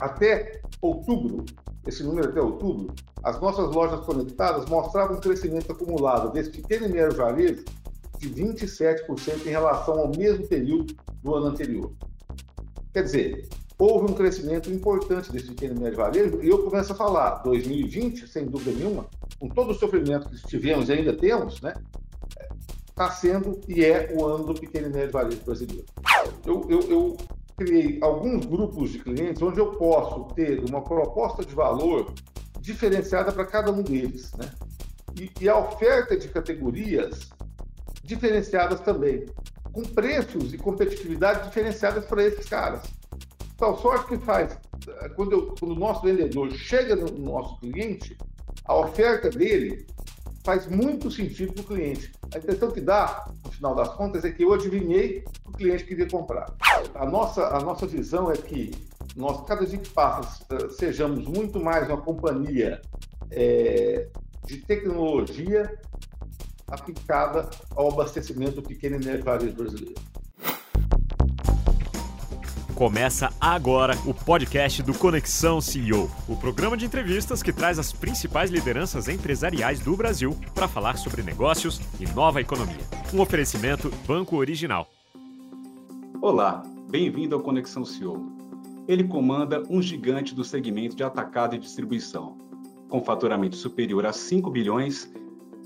Até outubro, esse número até outubro, as nossas lojas conectadas mostravam um crescimento acumulado desse pequeno e médio varejo de 27% em relação ao mesmo período do ano anterior. Quer dizer, houve um crescimento importante desse pequeno e médio varejo, e eu começo a falar, 2020, sem dúvida nenhuma, com todo o sofrimento que tivemos e ainda temos, né, está sendo e é o ano do pequeno e médio varejo brasileiro. Eu, eu, eu criei alguns grupos de clientes onde eu posso ter uma proposta de valor diferenciada para cada um deles, né? E, e, a oferta de categorias diferenciadas também, com preços e competitividade diferenciadas para esses caras. Tal sorte que faz, quando, eu, quando o nosso vendedor chega no nosso cliente, a oferta dele faz muito sentido para o cliente. A impressão que dá, no final das contas, é que eu adivinhei o cliente queria comprar. A nossa, a nossa visão é que nós, cada dia que passa, eh, sejamos muito mais uma companhia é, de tecnologia aplicada ao abastecimento do pequeno e médio varejo brasileiro. Começa agora o podcast do Conexão CEO, o programa de entrevistas que traz as principais lideranças empresariais do Brasil para falar sobre negócios e nova economia. Um oferecimento Banco Original. Olá, bem-vindo ao Conexão CEO. Ele comanda um gigante do segmento de atacado e distribuição. Com faturamento superior a 5 bilhões,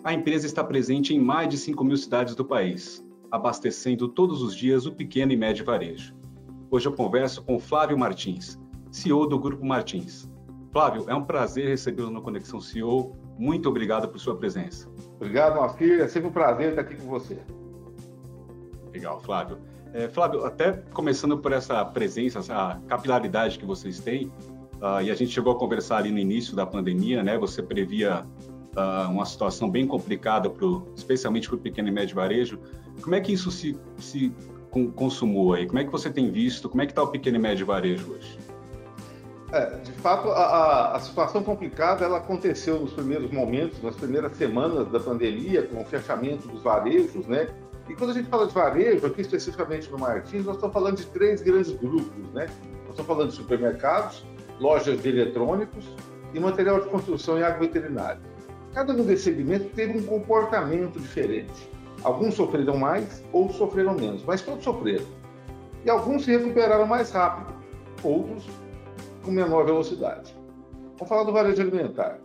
a empresa está presente em mais de 5 mil cidades do país, abastecendo todos os dias o pequeno e médio varejo. Hoje eu converso com Flávio Martins, CEO do Grupo Martins. Flávio, é um prazer recebê-lo no Conexão CEO. Muito obrigado por sua presença. Obrigado, Mafir. É sempre um prazer estar aqui com você. Legal, Flávio. É, Flávio, até começando por essa presença, essa capilaridade que vocês têm, uh, e a gente chegou a conversar ali no início da pandemia, né? Você previa uh, uma situação bem complicada, pro, especialmente para o pequeno e médio varejo. Como é que isso se, se consumou aí? Como é que você tem visto? Como é que está o pequeno e médio varejo hoje? É, de fato, a, a, situação complicada ela aconteceu nos primeiros momentos, nas primeiras semanas da pandemia, com o fechamento dos varejos, né? E quando a gente fala de varejo, aqui especificamente no Martins, nós estamos falando de três grandes grupos, né? Nós estamos falando de supermercados, lojas de eletrônicos e material de construção e agroveterinário. Cada um desses segmentos teve um comportamento diferente. Alguns sofreram mais, outros sofreram menos, mas todos sofreram. E alguns se recuperaram mais rápido, outros com menor velocidade. Vamos falar do varejo alimentar.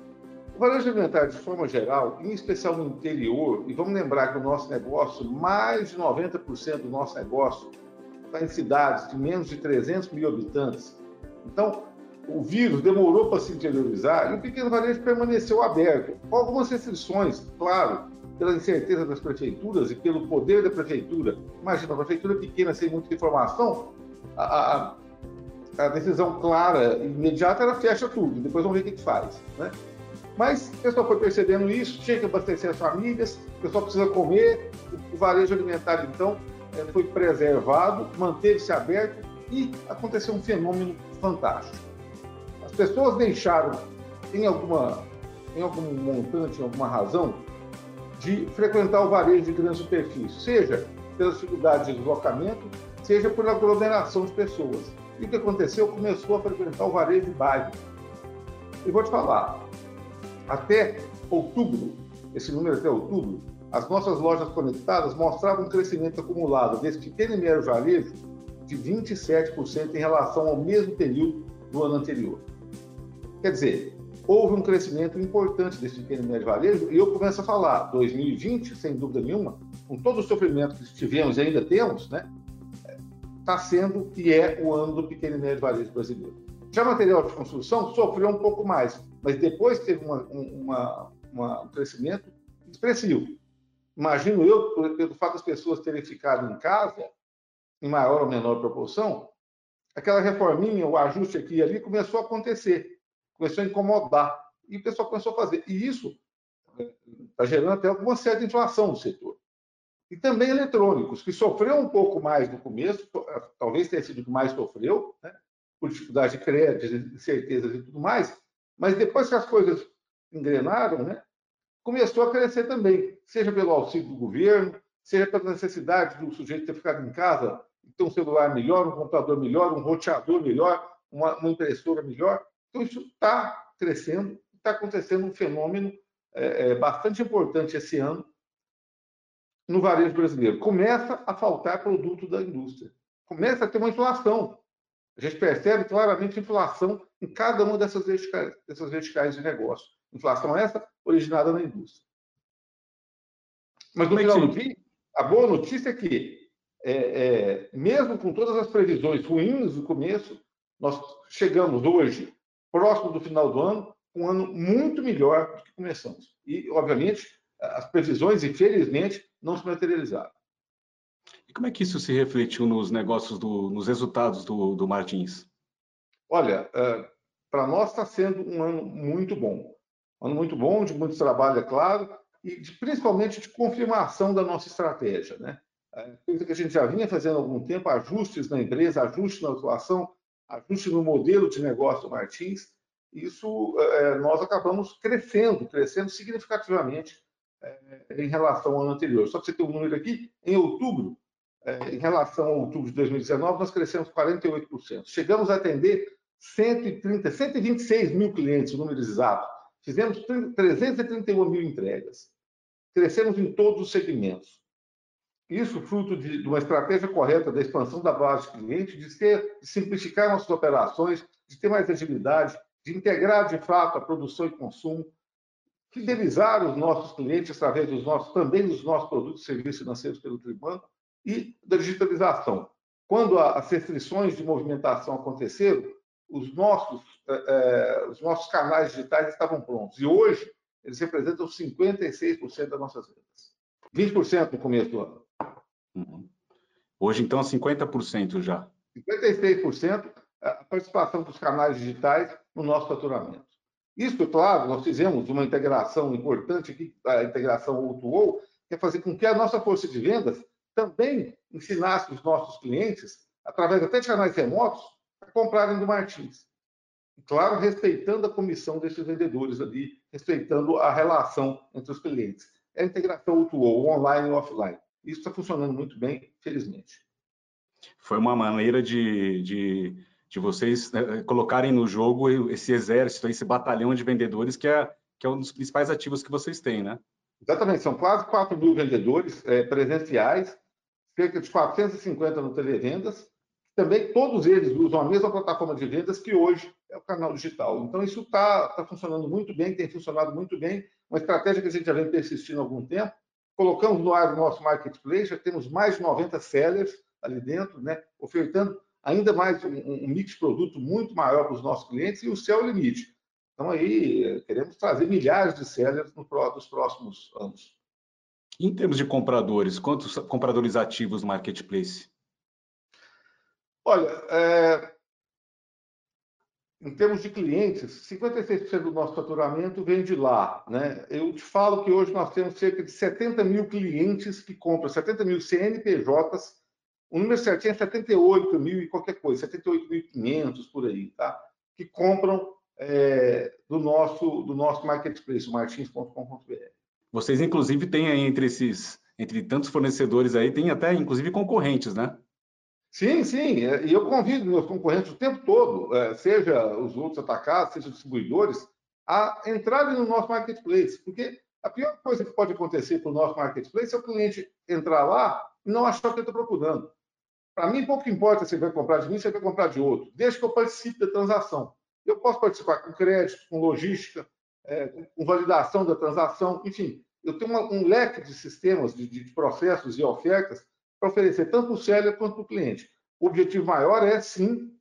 O varejo alimentar, de forma geral, em especial no interior, e vamos lembrar que o nosso negócio, mais de 90% do nosso negócio está em cidades de menos de 300 mil habitantes. Então, o vírus demorou para se interiorizar e o pequeno varejo permaneceu aberto, com algumas restrições, claro, pela incerteza das prefeituras e pelo poder da prefeitura. Imagina, a prefeitura pequena sem muita informação, a, a, a decisão clara e imediata era fecha tudo, depois vamos ver o que, faz. Né? Mas o pessoal foi percebendo isso, tinha que abastecer as famílias, o pessoal precisa comer, o, o varejo alimentar, então, é, foi preservado, manteve-se aberto e aconteceu um fenômeno fantástico. As pessoas deixaram, em alguma, em algum montante, em alguma razão, de frequentar o varejo de grande superfície, seja pela dificuldade de deslocamento, seja por aglomeração de pessoas. E o que aconteceu? Começou a frequentar o varejo de bairro. E vou te falar, até outubro, esse número até outubro, as nossas lojas conectadas mostravam um crescimento acumulado desse pequeno e médio varejo de 27% em relação ao mesmo período do ano anterior. Quer dizer, houve um crescimento importante desse pequeno e médio varejo, e eu começo a falar, 2020, sem dúvida nenhuma, com todo o sofrimento que tivemos e ainda temos, né, está sendo e é o ano do pequeno e médio varejo brasileiro. Já material de construção sofreu um pouco mais, mas depois teve uma, uma, uma, um crescimento expressivo. Imagino eu, pelo fato das pessoas terem ficado em casa, em maior ou menor proporção, aquela reforminha, o ajuste aqui e ali começou a acontecer começou a incomodar. E o pessoal começou a fazer. E isso está gerando até alguma certa inflação no setor. E também eletrônicos, que sofreu um pouco mais no começo, talvez tenha sido o que mais sofreu, né? por dificuldade de crédito, incertezas e tudo mais, mas depois que as coisas engrenaram, né? começou a crescer também, seja pelo auxílio do governo, seja pela necessidade do sujeito ter ficado em casa, ter um celular melhor, um computador melhor, um roteador melhor, uma, uma impressora melhor. Então, isso está crescendo, está acontecendo um fenômeno é, é, bastante importante esse ano no varejo brasileiro. Começa a faltar produto da indústria. Começa a ter uma inflação. A gente percebe claramente inflação em cada uma dessas verticais, dessas verticais de negócio. Inflação essa originada na indústria. Mas no é final do dia, a boa notícia é que, é, é, mesmo com todas as previsões ruins no começo, nós chegamos hoje, próximo do final do ano, um ano muito melhor do que começamos. E, obviamente, as previsões, infelizmente, não se materializaram. E como é que isso se refletiu nos negócios, do, nos resultados do, do Martins? Olha, é, para nós está sendo um ano muito bom. Um ano muito bom, de muito trabalho, é claro, e de, principalmente de confirmação da nossa estratégia. Né? É, coisa que a gente já vinha fazendo há algum tempo, ajustes na empresa, ajustes na atuação, ajuste no modelo de negócio do Martins. Isso é, nós acabamos crescendo, crescendo significativamente é, em relação ao ano anterior. Só para você ter um número aqui, em outubro, é, em relação a outubro de 2019, nós crescemos 48%. Chegamos a atender 130, 126 mil clientes, o número exato. Fizemos 331 mil entregas. Crescemos em todos os segmentos. Isso fruto de, de uma estratégia correta da expansão da base de clientes, de, ser, de simplificar nossas operações, de ter mais agilidade, de integrar de fato a produção e consumo, fidelizar os nossos clientes através dos nossos, também dos nossos produtos e serviços financeiros pelo Tribanco e da digitalização. Quando as restrições de movimentação aconteceram, os nossos, é, os nossos canais digitais estavam prontos. E hoje, eles representam 56% das nossas vendas. 20% no começo do ano. Hoje, então, 50% já. 56% a participação dos canais digitais no nosso faturamento. Isso, claro, nós fizemos uma integração importante aqui, a integração O2O, que é fazer com que a nossa força de vendas também ensinasse os nossos clientes, através até de canais remotos, a comprarem do Martins. Claro, respeitando a comissão desses vendedores ali, respeitando a relação entre os clientes. É a integração O2O, online e offline. Isso está funcionando muito bem, felizmente. Foi uma maneira de, de de vocês né, colocarem no jogo esse exército, esse batalhão de vendedores que é, que é um dos principais ativos que vocês têm, né? Exatamente, são quase 4 mil vendedores é, presenciais, cerca de 450 no Televendas. Também todos eles usam a mesma plataforma de vendas que hoje é o canal digital. Então, isso está tá funcionando muito bem, tem funcionado muito bem. Uma estratégia que a gente já vem persistindo há algum tempo. Colocamos no ar o nosso marketplace, já temos mais de 90 sellers ali dentro, né, ofertando ainda mais um, um mix de produto muito maior para os nossos clientes e o céu é limite. Então, aí, queremos trazer milhares de sellers no, nos próximos anos. Em termos de compradores, quantos compradores ativos no marketplace? Olha, é... em termos de clientes, 56% do nosso faturamento vem de lá. Né? Eu te falo que hoje nós temos cerca de 70 mil clientes que compram, 70 mil CNPJs o número certinho é 78 mil e qualquer coisa, 78.500 por aí, tá? Que compram é, do nosso do nosso marketplace, martins.com.br. Vocês inclusive têm aí entre esses entre tantos fornecedores aí, tem até inclusive concorrentes, né? Sim, sim. E eu convido meus concorrentes o tempo todo, é, seja os outros atacados, seja os distribuidores, a entrarem no nosso marketplace, porque a pior coisa que pode acontecer para o nosso marketplace é o cliente entrar lá e não achar o que está procurando. Para mim, pouco importa se ele vai comprar de mim, se ele vai comprar de outro, desde que eu participe da transação. Eu posso participar com crédito, com logística, é, com validação da transação, enfim, eu tenho um leque de sistemas, de processos e ofertas para oferecer tanto para o seller quanto para o cliente. O objetivo maior é, sim,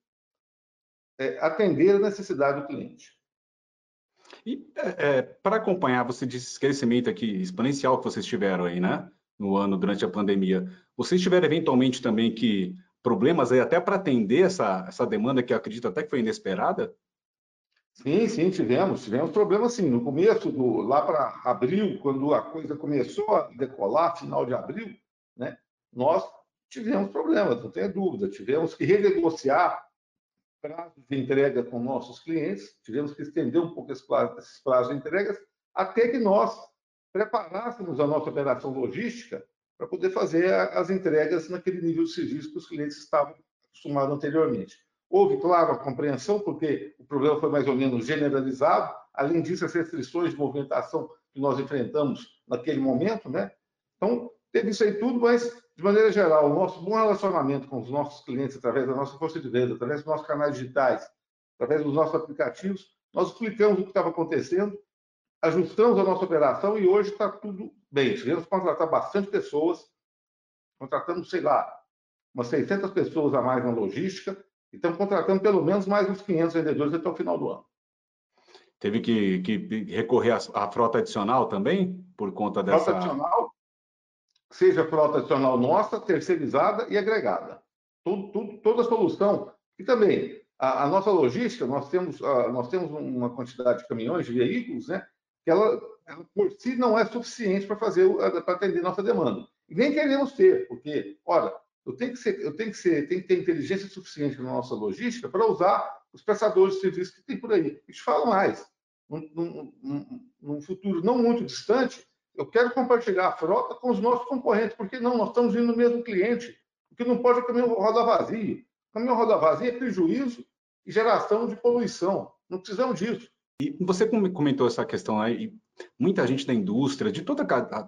é, atender a necessidade do cliente. E é, é para acompanhar, você disse esse crescimento aqui exponencial que vocês tiveram aí, né? No ano, durante a pandemia. Vocês tiveram eventualmente também que problemas aí até para atender essa, essa demanda que eu acredito até que foi inesperada? Sim, sim, tivemos. Tivemos problemas sim. No começo, do, lá para abril, quando a coisa começou a decolar, final de abril, né, nós tivemos problemas, não tenha dúvida. Tivemos que renegociar prazos de entrega com nossos clientes, tivemos que estender um pouco esses prazos, de entregas, até que nós preparássemos a nossa operação logística para poder fazer as entregas naquele nível de serviço que os clientes estavam acostumados anteriormente. Houve, claro, a compreensão, porque o problema foi mais ou menos generalizado. Além disso, as restrições de movimentação que nós enfrentamos naquele momento, né? Então, teve isso aí tudo, mas, de maneira geral, o nosso bom relacionamento com os nossos clientes, através da nossa força de venda, através dos nossos canais digitais, através dos nossos aplicativos, nós explicamos o que estava acontecendo, ajustamos a nossa operação e hoje está tudo bem. Tivemos que contratar bastante pessoas, contratamos, sei lá, umas 600 pessoas a mais na logística e estamos contratando pelo menos mais uns 500 vendedores até o final do ano. Teve que, que recorrer à, frota adicional também, por conta dessa... Frota adicional, seja frota adicional nossa, terceirizada e agregada. Tudo, tudo, toda a solução. E também, a, a nossa logística, nós temos, a, nós temos uma quantidade de caminhões, de veículos, né? que ela, ela por si não é suficiente para fazer para atender nossa demanda. E nem queremos ter, porque, olha, eu tenho que ser, eu tenho que ser, tenho que ter inteligência suficiente na nossa logística para usar os prestadores de serviços que tem por aí. E te falo mais, num, num, num, futuro não muito distante, eu quero compartilhar a frota com os nossos concorrentes, porque não, nós estamos indo no mesmo cliente. O que não pode é caminhão roda vazio. Caminhão roda vazio é prejuízo e geração de poluição. Não precisamos disso. E você comentou essa questão aí, muita gente da indústria, de toda,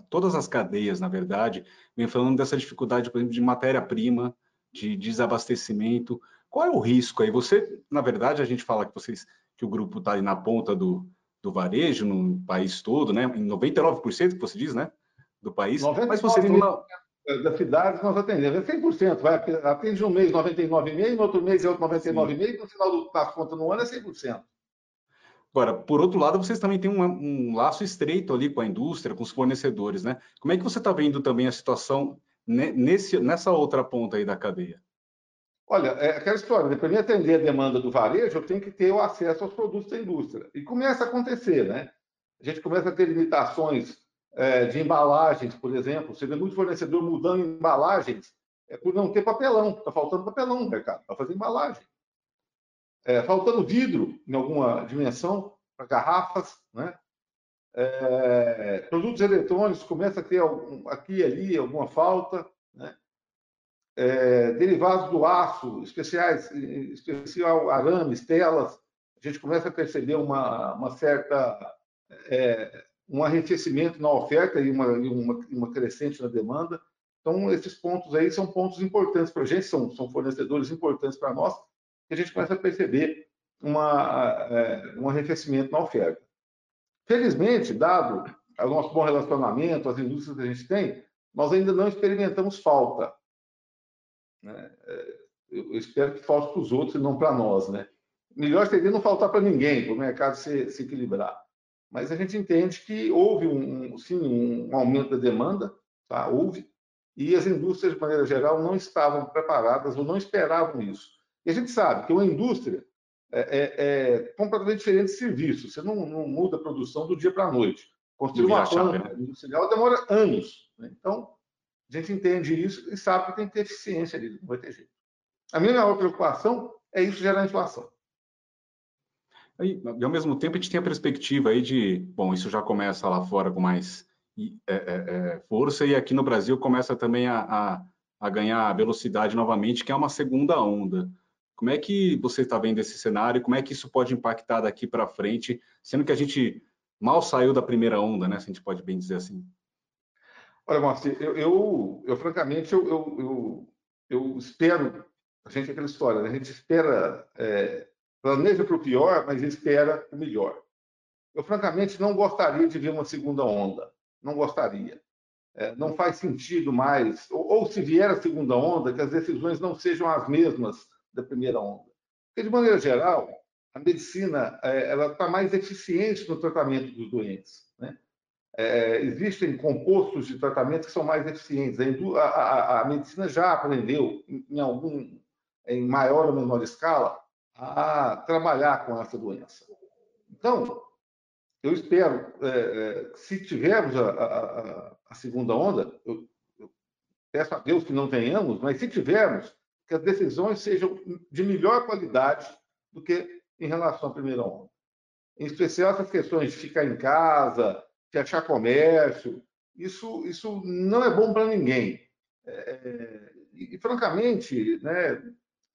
todas as cadeias, na verdade, vem falando dessa dificuldade, por exemplo, de matéria-prima, de desabastecimento. Qual é o risco aí? Você, na verdade, a gente fala que vocês que o grupo está aí na ponta do, do varejo no país todo, né? Em 99% que você diz, né? Do país. Mas você tem uma... das cidades nós atendemos, é 100%. Vai, atende um mês 99,5%, no outro mês é outro 99,5%, no final das contas no ano é 100%. Agora, por outro lado, vocês também têm um, um, laço estreito ali com a indústria, com os fornecedores, né? Como é que você está vendo também a situação nesse, nessa outra ponta aí da cadeia? Olha, é aquela história, para mim atender a demanda do varejo, eu tenho que ter o acesso aos produtos da indústria. E começa a acontecer, né? A gente começa a ter limitações é, de embalagens, por exemplo. Você vê muito fornecedor mudando embalagens é, por não ter papelão. Está faltando papelão no mercado para fazer embalagem é, faltando vidro em alguma dimensão para garrafas, né? É, produtos eletrônicos começa a ter algum, aqui e ali alguma falta, né? É, derivados do aço, especiais, especial arames, telas, a gente começa a perceber uma, uma certa é, um arrefecimento na oferta e uma, uma, uma, crescente na demanda. Então, esses pontos aí são pontos importantes para a gente, são, são fornecedores importantes para nós, que a gente começa a perceber uma, é, um arrefecimento na oferta. Felizmente, dado o nosso bom relacionamento, as indústrias que a gente tem, nós ainda não experimentamos falta. Né? É, eu espero que falte para os outros e não para nós. Né? Melhor seria não faltar para ninguém, para o mercado se, se, equilibrar. Mas a gente entende que houve, um, sim, um aumento da demanda, tá? houve, e as indústrias, de maneira geral, não estavam preparadas ou não esperavam isso. E a gente sabe que uma indústria é, é, é completamente diferente de serviço. Você não, não, muda a produção do dia para a noite. Construir uma planta né? industrial demora anos. Né? Então, a gente entende isso e sabe que tem que ter eficiência ali, não vai ter jeito. A minha maior preocupação é isso gerar inflação. E, e, ao mesmo tempo, a gente tem a perspectiva aí de, bom, isso já começa lá fora com mais é, é, é, força e aqui no Brasil começa também a, a, a ganhar velocidade novamente, que é uma segunda onda. Como é que você está vendo esse cenário? Como é que isso pode impactar daqui para frente, sendo que a gente mal saiu da primeira onda, né? Se a gente pode bem dizer assim. Olha, Márcio, eu, eu, eu, francamente, eu, eu, eu, espero, a gente é aquela história, né? a gente espera, é, planeja para o pior, mas espera o melhor. Eu, francamente, não gostaria de ver uma segunda onda, não gostaria. É, não faz sentido mais, ou, ou se vier a segunda onda, que as decisões não sejam as mesmas da primeira onda. Porque, de maneira geral, a medicina é, ela está mais eficiente no tratamento dos doentes. Né? É, existem compostos de tratamento que são mais eficientes. A, a, a medicina já aprendeu, em, algum, em maior ou menor escala, a trabalhar com essa doença. Então, eu espero, é, é, se tivermos a, a, segunda onda, eu, eu, peço a Deus que não tenhamos, mas se tivermos, que as decisões sejam de melhor qualidade do que em relação à primeira onda. Em especial essas questões de ficar em casa, de achar comércio, isso, isso não é bom para ninguém. É, e, francamente, né,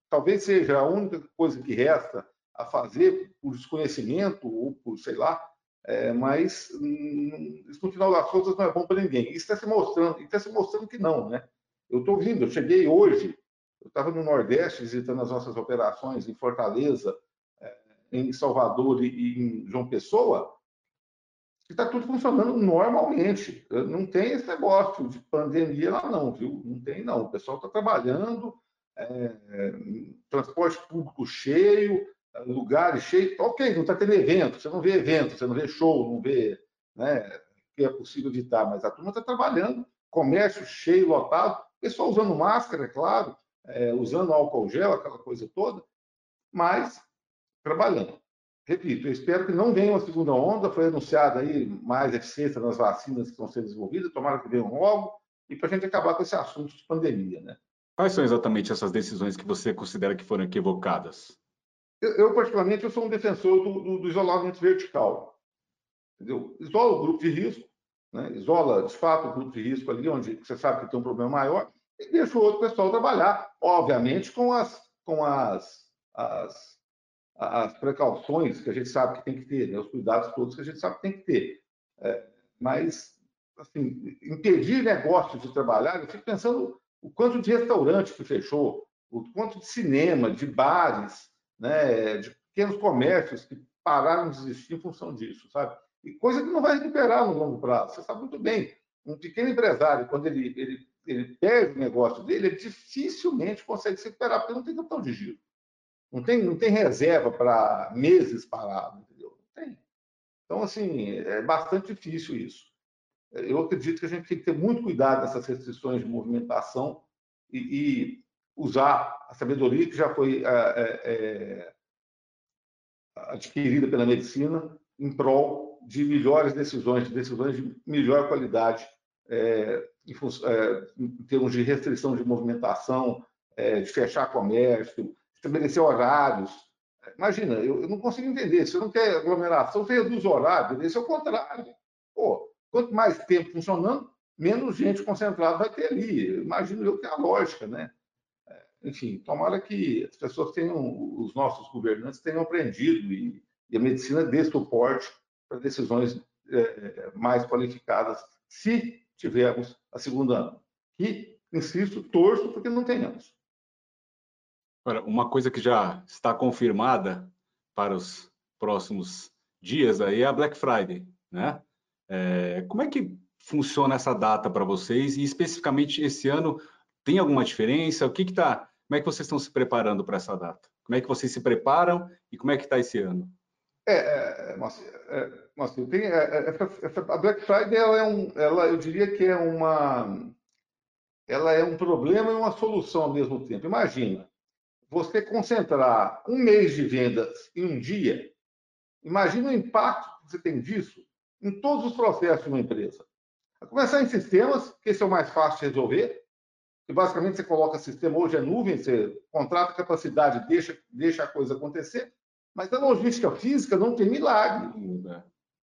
talvez seja a única coisa que resta a fazer por desconhecimento ou por, sei lá, é, mas hum, isso no final das contas não é bom para ninguém. Isso está se mostrando, está se mostrando que não, né? Eu estou vindo, eu cheguei hoje, eu estava no Nordeste visitando as nossas operações em Fortaleza, é, em Salvador e em João Pessoa, está tudo funcionando normalmente. Não tem esse negócio de pandemia lá não, viu? Não tem não. O pessoal está trabalhando, é, transporte público cheio, lugares cheios. Ok, não está tendo evento, você não vê evento, você não vê show, não vê né, que é possível evitar, mas a turma está trabalhando, comércio cheio, lotado, pessoal usando máscara, é claro, é, usando álcool gel, aquela coisa toda, mas trabalhando. Repito, eu espero que não venha uma segunda onda, foi anunciada aí mais eficiência nas vacinas que estão sendo desenvolvidas, tomara que venham logo, e para a gente acabar com esse assunto de pandemia, né? Quais são exatamente essas decisões que você considera que foram equivocadas? Eu, eu particularmente, eu sou um defensor do, do, do isolamento vertical. Entendeu? Isola o grupo de risco, né? isola, de fato, o grupo de risco ali, onde você sabe que tem um problema maior, e deixa o outro pessoal trabalhar, obviamente, com as, com as, as, as precauções que a gente sabe que tem que ter, né? os cuidados todos que a gente sabe que tem que ter. É, mas, assim, impedir negócios de trabalhar, eu fico pensando o quanto de restaurante que fechou, o quanto de cinema, de bares, né, de pequenos comércios que pararam de existir em função disso, sabe? E coisa que não vai recuperar no longo prazo. Você sabe muito bem, um pequeno empresário, quando ele, ele, ele perde o negócio dele, ele dificilmente consegue se recuperar, porque não tem capital de giro. Não tem, não tem reserva para meses parado, entendeu? Não tem. Então, assim, é bastante difícil isso eu acredito que a gente tem que ter muito cuidado nessas restrições de movimentação e, e usar a sabedoria que já foi é, é, é adquirida pela medicina em prol de melhores decisões, de decisões de melhor qualidade é, em, é, em, termos de restrição de movimentação, é, de fechar comércio, estabelecer horários. Imagina, eu, eu, não consigo entender. Se você não quer aglomeração, você reduz o horário. Esse é o contrário. Pô, Quanto mais tempo funcionando, menos gente concentrada vai ter ali. Imagino eu que é a lógica, né? É, enfim, tomara que as pessoas tenham, os nossos governantes tenham aprendido e, e a medicina dê suporte para decisões é, mais qualificadas, se tivermos a segunda ano. E, insisto, torço porque não tenhamos. Agora, uma coisa que já está confirmada para os próximos dias aí é a Black Friday, né? É, como é que funciona essa data para vocês? E especificamente esse ano, tem alguma diferença? O que está? Como é que vocês estão se preparando para essa data? Como é que vocês se preparam e como é que está esse ano? É, é, é, tem, é, é, essa, a Black Friday ela é um, ela, eu diria que é uma, ela é um problema e uma solução ao mesmo tempo. Imagina, você concentrar um mês de vendas em um dia, imagina o impacto que você tem disso em todos os processos de uma empresa. A começar em sistemas, que esse é o mais fácil de resolver, que basicamente você coloca sistema, hoje é nuvem, você contrata capacidade, deixa, deixa a coisa acontecer, mas a logística física não tem milagre.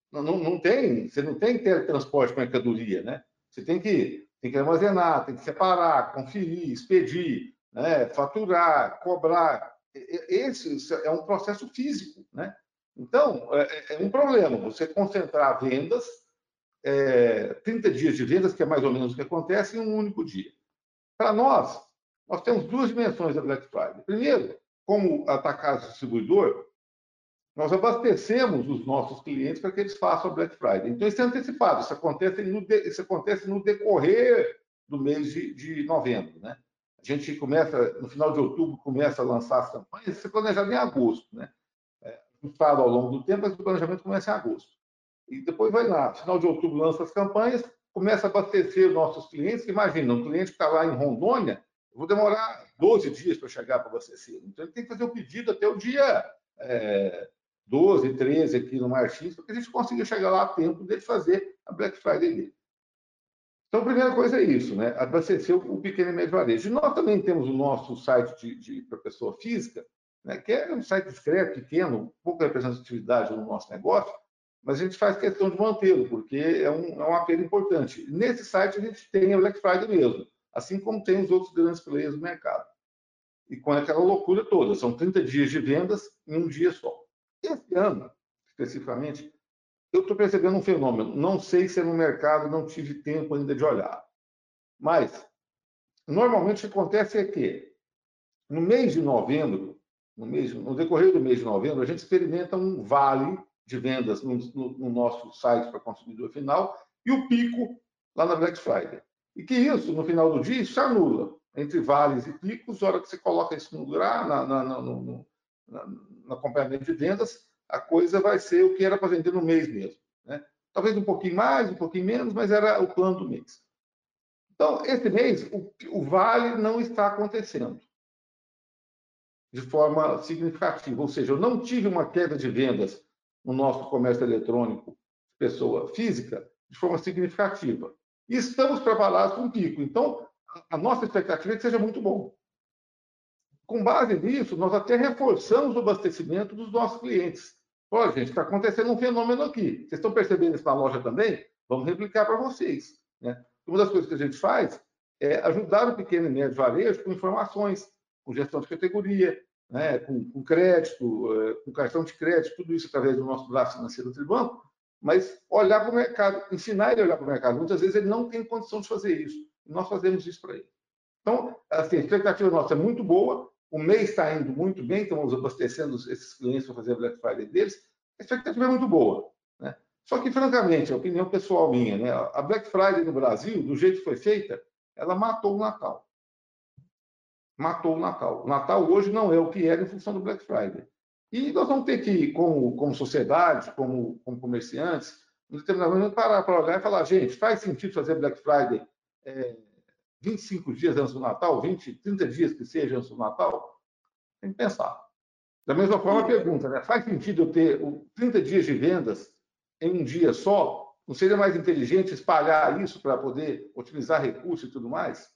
Não, não, não tem, você não tem teletransporte de mercadoria, né? Você tem que, tem que armazenar, tem que separar, conferir, expedir, né? faturar, cobrar. Esse é um processo físico, né? Então, é, é, é um problema você concentrar vendas, é, 30 dias de vendas, que é mais ou menos o que acontece, em um único dia. Para nós, nós temos duas dimensões da Black Friday. Primeiro, como atacado distribuidor, nós abastecemos os nossos clientes para que eles façam a Black Friday. Então, isso é antecipado, isso acontece no, isso acontece no decorrer do mês de, de novembro. Né? A gente começa, no final de outubro, começa a lançar as campanhas, isso é planejado em agosto. Né? ajustado ao longo do tempo, mas o planejamento começa em agosto. E depois vai lá, final de outubro lança as campanhas, começa a abastecer nossos clientes. Imagina, um cliente que está lá em Rondônia, eu vou demorar 12 dias para chegar para abastecer. Então, ele tem que fazer o pedido até o dia é, 12, 13 aqui no Martins, para que a gente consiga chegar lá a tempo de fazer a Black Friday dele. Então, a primeira coisa é isso, né? abastecer o pequeno e médio varejo. E nós também temos o nosso site de, de pessoa física, né, que é um site discreto, pequeno, pouca representatividade no nosso negócio, mas a gente faz questão de mantê-lo, porque é um, é um apelo importante. Nesse site a gente tem a Black Friday mesmo, assim como tem os outros grandes players do mercado. e com aquela loucura toda. São 30 dias de vendas em um dia só. Esse ano, especificamente, eu estou percebendo um fenômeno. Não sei se é no mercado, não tive tempo ainda de olhar. Mas, normalmente, o que acontece é que, no mês de novembro, no, mês, no decorrer do mês de novembro, a gente experimenta um vale de vendas no, no, no nosso site para consumidor final e o pico lá na Black Friday. E que isso, no final do dia, se anula entre vales e picos. A hora que você coloca isso no lugar, na, na, na, no, na, no acompanhamento de vendas, a coisa vai ser o que era para vender no mês mesmo. Né? Talvez um pouquinho mais, um pouquinho menos, mas era o plano do mês. Então, esse mês, o, o vale não está acontecendo de forma significativa. Ou seja, eu não tive uma queda de vendas no nosso comércio eletrônico, pessoa física, de forma significativa. E estamos preparados para um pico. Então, a nossa expectativa é que seja muito bom. Com base nisso, nós até reforçamos o abastecimento dos nossos clientes. Olha, gente, está acontecendo um fenômeno aqui. Vocês estão percebendo isso na loja também? Vamos replicar para vocês. Né? Uma das coisas que a gente faz é ajudar o pequeno e médio varejo com informações, com gestão de categoria, né? com, com, crédito, eh, com cartão de crédito, tudo isso através do nosso braço financeiro do Tribanco, mas olhar para o mercado, ensinar ele a olhar para o mercado. Muitas vezes ele não tem condição de fazer isso. Nós fazemos isso para ele. Então, assim, a expectativa nossa é muito boa, o mês está indo muito bem, estamos abastecendo esses clientes para fazer a Black Friday deles, a expectativa é muito boa. Né? Só que, francamente, a opinião pessoal minha, né? a Black Friday no Brasil, do jeito que foi feita, ela matou o Natal. Matou o Natal. O Natal hoje não é o que era em função do Black Friday. E nós vamos ter que, como, como sociedade, como, como comerciantes, no determinado momento, parar para olhar e falar: gente, faz sentido fazer Black Friday é, 25 dias antes do Natal, 20, 30 dias que seja antes do Natal? Tem que pensar. Da mesma forma, a pergunta, né? faz sentido eu ter 30 dias de vendas em um dia só? Não seria mais inteligente espalhar isso para poder otimizar recursos e tudo mais?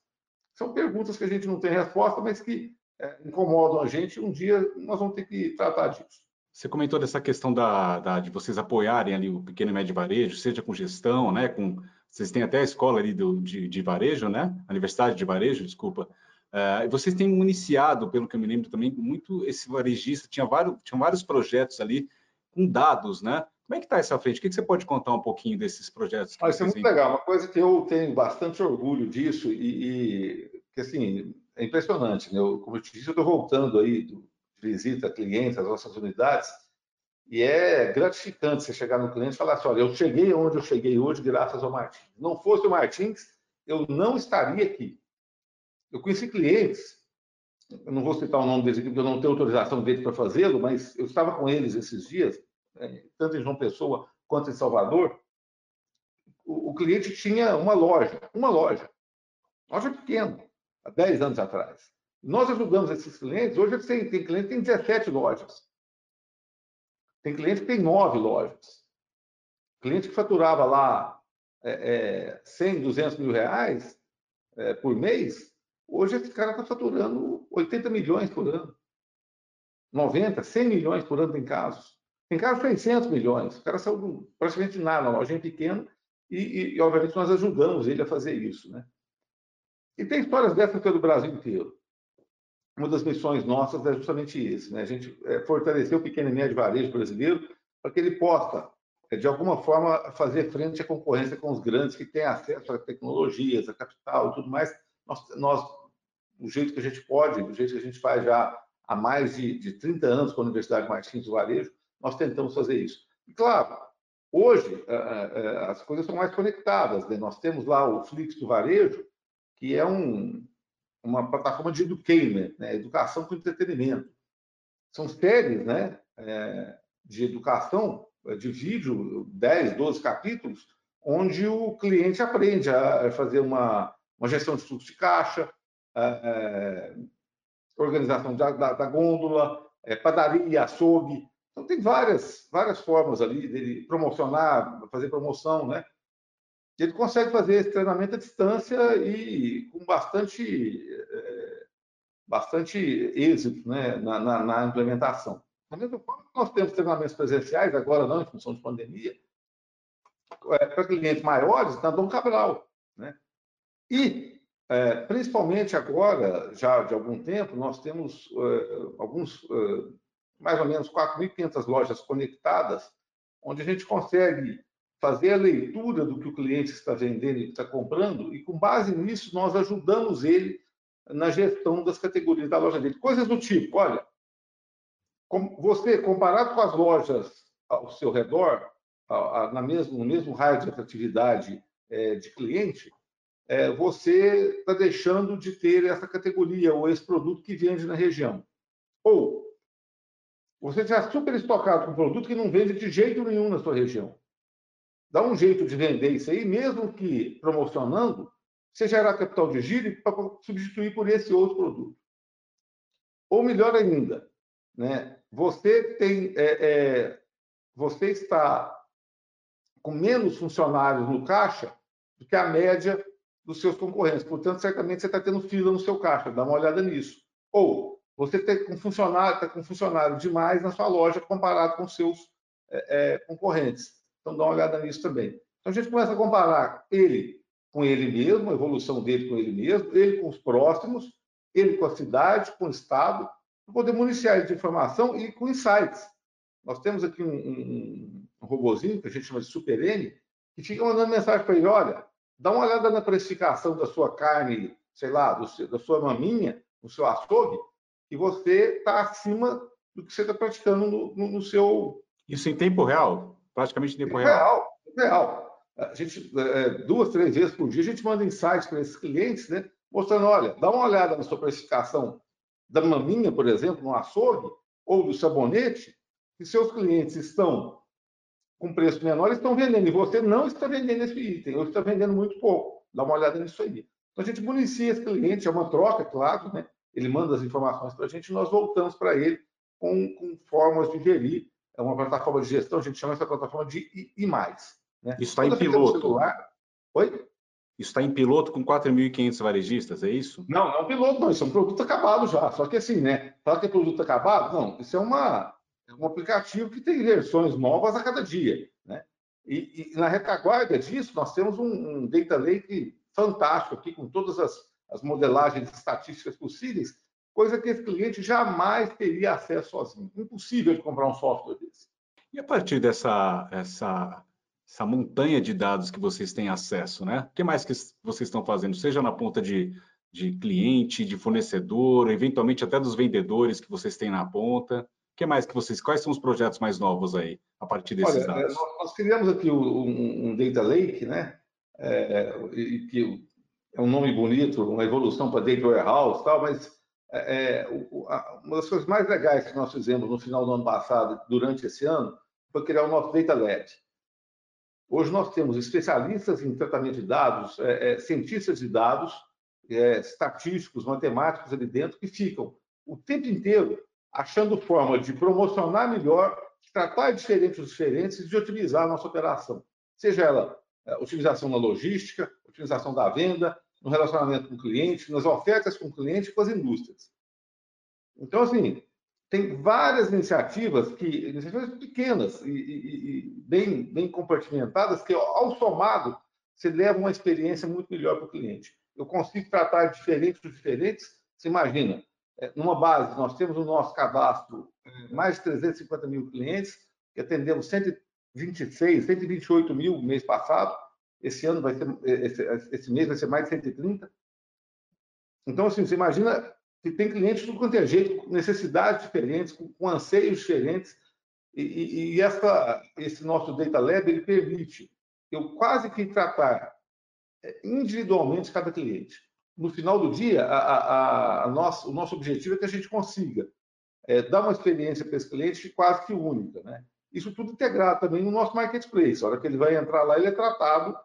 São perguntas que a gente não tem resposta, mas que é, incomodam a gente. Um dia nós vamos ter que tratar disso. Você comentou dessa questão da, da, de vocês apoiarem ali o pequeno e médio varejo, seja com gestão, né, com vocês têm até a escola ali do, de, de varejo, né? A Universidade de Varejo, desculpa. Uh, vocês têm municiado, pelo que eu me lembro também, muito esse varejista, tinha vários, tinham vários projetos ali com dados, né? Como é que está essa frente? O que, que você pode contar um pouquinho desses projetos? Ah, isso é muito têm? legal. Uma coisa que eu tenho bastante orgulho disso e, e que, assim, é impressionante. Né? Eu, como eu te disse, eu estou voltando aí de visita a clientes, às nossas unidades, e é gratificante você chegar no cliente e falar assim: olha, eu cheguei onde eu cheguei hoje graças ao Martins. Não fosse o Martins, eu não estaria aqui. Eu conheci clientes, eu não vou citar o nome deles aqui, porque eu não tenho autorização deles para fazê-lo, mas eu estava com eles esses dias, né, tanto em João Pessoa quanto em Salvador. O, o cliente tinha uma loja, uma loja, loja pequena, há 10 anos atrás. Nós ajudamos esses clientes, hoje tem, tem cliente que tem 17 lojas. Tem cliente que tem nove lojas. Cliente que faturava lá é, é, 100, 200 mil reais é, por mês, hoje esse cara está faturando 80 milhões por ano. 90, 100 milhões por ano tem casos. Tem casos 600 milhões. O cara saiu praticamente nada, uma lojinha pequena, e, e, e, obviamente nós ajudamos ele a fazer isso. Né? E tem histórias dessas pelo Brasil inteiro uma das missões nossas é justamente isso, né? A gente é, fortalecer o pequeno e médio varejo brasileiro para que ele possa, é, de alguma forma, fazer frente à concorrência com os grandes que têm acesso a tecnologias, a capital e tudo mais. Nós, nós do jeito que a gente pode, do jeito que a gente faz já há mais de, de 30 anos com a Universidade Martins do Varejo, nós tentamos fazer isso. E, claro, hoje as coisas são mais conectadas. Né? Nós temos lá o Flix do Varejo, que é um, uma plataforma de educator, né? educação com entretenimento. São séries né? É, de educação, é, de vídeo, 10, 12 capítulos, onde o cliente aprende a fazer uma, uma gestão de fluxo de caixa, é, organização da, da, da gôndola, é, padaria, açougue. Então, tem várias, várias formas ali dele promocionar, fazer promoção, né? Ele consegue fazer esse treinamento à distância e com bastante, é, bastante êxito né, na, na, na implementação. Da mesma forma que nós temos treinamentos presenciais, agora não, em função de pandemia, é, para clientes maiores, na Dom Cabral. Né? E é, principalmente agora, já de algum tempo, nós temos uh, alguns, uh, mais ou menos 4.500 lojas conectadas, onde a gente consegue fazer a leitura do que o cliente está vendendo e está comprando, e com base nisso nós ajudamos ele na gestão das categorias da loja dele. Coisas do tipo, olha, você, comparado com as lojas ao seu redor, na mesmo, no mesmo raio de atratividade é, de cliente, é, você está deixando de ter essa categoria ou esse produto que vende na região. Ou você está super estocado com um produto que não vende de jeito nenhum na sua região. Dá um jeito de vender isso aí, mesmo que promocionando, você gerar capital de giro para substituir por esse outro produto. Ou melhor ainda, né, você tem, é, é, você está com menos funcionários no caixa do que a média dos seus concorrentes. Portanto, certamente você está tendo fila no seu caixa, dá uma olhada nisso. Ou você está com funcionário, tá com funcionário demais na sua loja comparado com seus é, é, concorrentes. Então, dá uma olhada nisso também. Então, a gente começa a comparar ele com ele mesmo, a evolução dele com ele mesmo, ele com os próximos, ele com a cidade, com o Estado, para poder municiar ele de informação e com insights. Nós temos aqui um, um, um robozinho, que a gente chama de Super N, que fica mandando mensagem para ele, olha, dá uma olhada na precificação da sua carne, sei lá, do, da sua maminha, no seu açougue, que você está acima do que você está praticando no, no, no, seu. Isso em tempo real? Praticamente em tempo real? Real, real. A gente, é, duas, três vezes por dia, a gente manda insights para esses clientes, né? Mostrando, olha, dá uma olhada na sua precificação da maminha, por exemplo, no açougue, ou do sabonete, que seus clientes estão com preço menor estão vendendo, e você não está vendendo esse item, ou está vendendo muito pouco. Dá uma olhada nisso aí. Então, a gente municia esse cliente, é uma troca, claro, né? ele manda as informações para a gente e nós voltamos para ele com, com, formas de gerir. É uma plataforma de gestão, a gente chama essa plataforma de I, I+. Né? Isso está em piloto. Celular... Oi? Isso está em piloto com 4.500 varejistas, é isso? Não, não é um piloto, não. Isso é um produto acabado já. Só que assim, né? Falar que é produto acabado, não. Isso é uma, é um aplicativo que tem versões novas a cada dia. Né? E, e na retaguarda disso, nós temos um, um, data lake fantástico aqui, com todas as, as modelagens estatísticas possíveis, coisa que esse cliente jamais teria acesso sozinho. Impossível de comprar um software desse. E a partir dessa essa, essa montanha de dados que vocês têm acesso, né? O que mais que vocês estão fazendo? Seja na ponta de, de cliente, de fornecedor, eventualmente até dos vendedores que vocês têm na ponta que mais que vocês, quais são os projetos mais novos aí, a partir desses Olha, dados? Nós, nós criamos aqui um, um, Data Lake, né? É, que é um nome bonito, uma evolução para Data Warehouse tal, mas é, é uma das coisas mais legais que nós fizemos no final do ano passado, durante esse ano, foi criar o nosso Data Lab. Hoje nós temos especialistas em tratamento de dados, é, é, cientistas de dados, é, estatísticos, matemáticos ali dentro, que ficam o tempo inteiro achando forma de promocionar melhor, tratar diferentes os diferentes e de otimizar a nossa operação. Seja ela é, otimização na logística, otimização da venda, no relacionamento com o cliente, nas ofertas com o cliente e com as indústrias. Então, assim, tem várias iniciativas que iniciativas pequenas e, e, e bem, bem compartimentadas que, ao somado, se leva uma experiência muito melhor para o cliente. Eu consigo tratar diferentes os diferentes. Você imagina, é, numa base, nós temos no nosso cadastro é, mais de 350 mil clientes, que atendemos 126, 128 mil mês passado. Esse ano vai ser, é, esse, esse mês vai ser mais de 130. Então, assim, você imagina que tem clientes de tudo quanto é jeito, com necessidades diferentes, com, com anseios diferentes, e, e, e essa, esse nosso Data Lab ele permite eu quase que tratar individualmente cada cliente no final do dia, a, a, a nosso, o nosso objetivo é que a gente consiga é, dar uma experiência para esse cliente quase que única. Né? Isso tudo integrado também no nosso marketplace. A hora que ele vai entrar lá, ele é tratado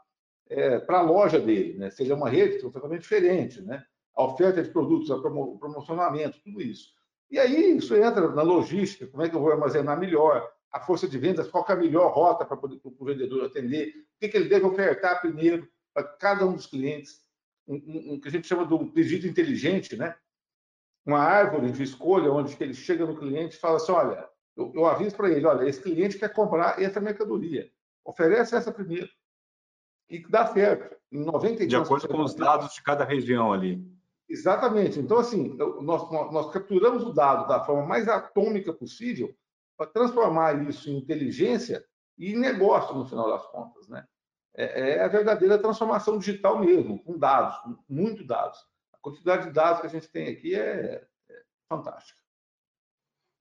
é, para a loja dele, né? seja uma rede totalmente diferente. Né? A oferta de produtos, o promocionamento, tudo isso. E aí isso entra na logística, como é que eu vou armazenar melhor, a força de vendas, qual é a melhor rota para o vendedor atender, o que, que ele deve ofertar primeiro para cada um dos clientes um, um, que a gente chama de um pedido inteligente, né? Uma árvore de escolha onde ele chega no cliente e fala assim, olha, eu, eu aviso para ele, olha, esse cliente quer comprar essa mercadoria, oferece essa primeiro. E dá certo. Em 90 de acordo com os dados de cada região ali. Exatamente. Então, assim, nós, nós capturamos o dado da forma mais atômica possível para transformar isso em inteligência e em negócio, no final das contas. Né? É, é a verdadeira transformação digital mesmo, com dados, com muito dados. A quantidade de dados que a gente tem aqui é, é fantástica.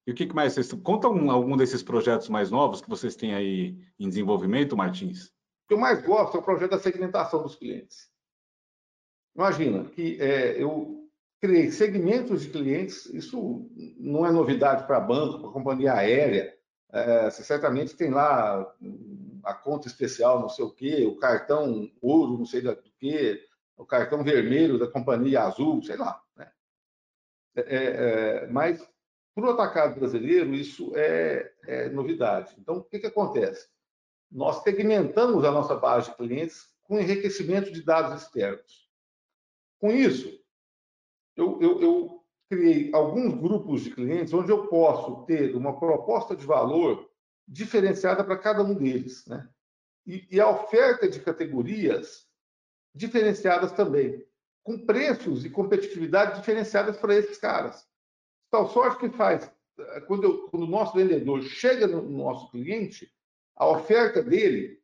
E o que mais? Vocês, conta um, algum desses projetos mais novos que vocês têm aí em desenvolvimento, Martins? O que eu mais gosto é o projeto da segmentação dos clientes. Imagina que é, eu criei segmentos de clientes, isso não é novidade para banco, para companhia aérea. É, você certamente tem lá a conta especial, não sei o quê, o cartão ouro, não sei do quê, o cartão vermelho da companhia azul, sei lá. Né? É, é, é mas, para o atacado brasileiro, isso é, é novidade. Então, o que, que acontece? Nós segmentamos a nossa base de clientes com enriquecimento de dados externos. Com isso, eu, eu, eu criei alguns grupos de clientes onde eu posso ter uma proposta de valor diferenciada para cada um deles, né? E, e, a oferta de categorias diferenciadas também, com preços e competitividade diferenciadas para esses caras. Tal sorte que faz, quando, eu, quando o nosso vendedor chega no nosso cliente, a oferta dele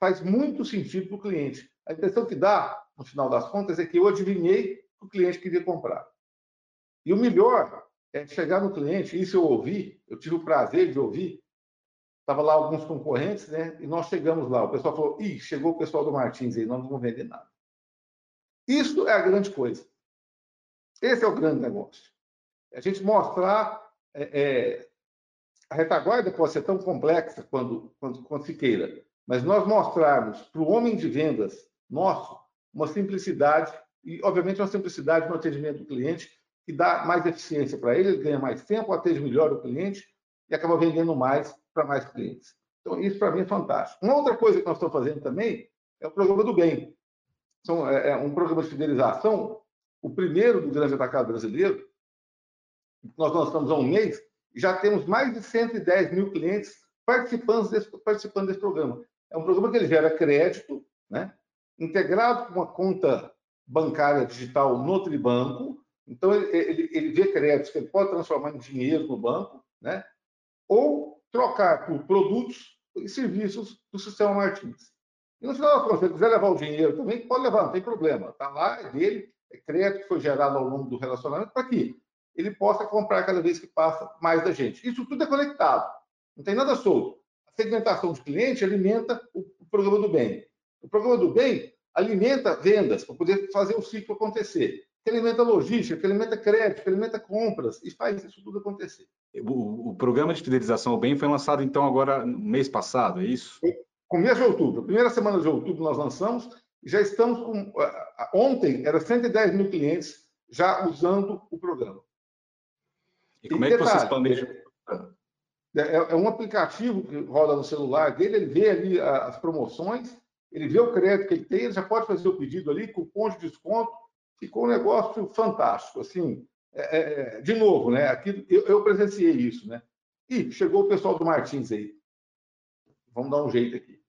faz muito sentido para o cliente. A impressão que dá no final das contas, é que eu adivinhei que o cliente queria comprar. E o melhor é chegar no cliente, isso eu ouvi, eu tive o prazer de ouvir, estava lá alguns concorrentes, né? E nós chegamos lá, o pessoal falou, ih, chegou o pessoal do Martins aí, nós não vamos vender nada. Isso é a grande coisa. Esse é o grande negócio. É a gente mostrar é, é, a retaguarda pode ser tão complexa quando, quando, quando se queira, mas nós mostrarmos para o homem de vendas nosso uma simplicidade, e obviamente uma simplicidade no atendimento do cliente, que dá mais eficiência para ele, ele ganha mais tempo, atende melhor o cliente e acaba vendendo mais para mais clientes. Então, isso para mim é fantástico. Uma outra coisa que nós estamos fazendo também é o programa do bem. Então, é um programa de fidelização, o primeiro do grande atacado brasileiro. Nós lançamos há um mês já temos mais de 110 mil clientes participando desse, participando desse programa. É um programa que ele gera crédito, né? integrado com uma conta bancária digital no Tribanco. Então, ele, ele, ele vê créditos que ele pode transformar em dinheiro no banco, né? ou trocar por produtos e serviços do sistema Martins. E no final se ele quiser levar o dinheiro também, pode levar, não tem problema. Está lá, é dele, é crédito que foi gerado ao longo do relacionamento para que ele possa comprar cada vez que passa mais da gente. Isso tudo é conectado, não tem nada solto. A segmentação de cliente alimenta o programa do bem. O programa do bem alimenta vendas para poder fazer o ciclo acontecer. Que alimenta logística, que alimenta crédito, que alimenta compras e faz isso tudo acontecer. O, o programa de fidelização ao bem foi lançado então agora no mês passado, é isso? Começo de outubro. Primeira semana de outubro nós lançamos já estamos com. Ontem era 110 mil clientes já usando o programa. E como é que vocês planejam? É, é, é, um aplicativo que roda no celular dele, ele vê ali as promoções ele vê o crédito que ele tem, ele já pode fazer o pedido ali, cupom de desconto, ficou um negócio fantástico. Assim, é, é, é, de novo, né? Aqui, eu, eu, presenciei isso, né? E chegou o pessoal do Martins aí. Vamos dar um jeito aqui.